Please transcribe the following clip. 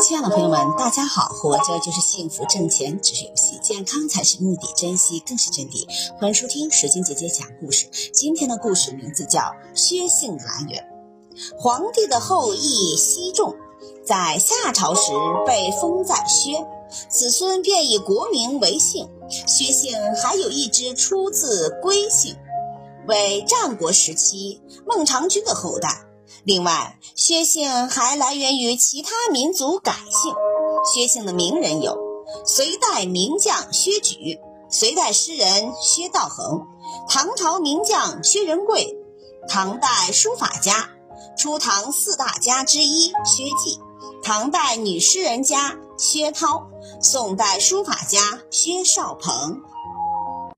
亲爱的朋友们，大家好！活着就是幸福，挣钱只是游戏，健康才是目的，珍惜更是真谛。欢迎收听水晶姐姐讲故事。今天的故事名字叫《薛姓来源》。皇帝的后裔西仲，在夏朝时被封在薛，子孙便以国名为姓。薛姓还有一支出自归姓，为战国时期孟尝君的后代。另外，薛姓还来源于其他民族改姓。薛姓的名人有隋代名将薛举、隋代诗人薛道衡、唐朝名将薛仁贵、唐代书法家、初唐四大家之一薛稷、唐代女诗人家薛涛、宋代书法家薛绍鹏。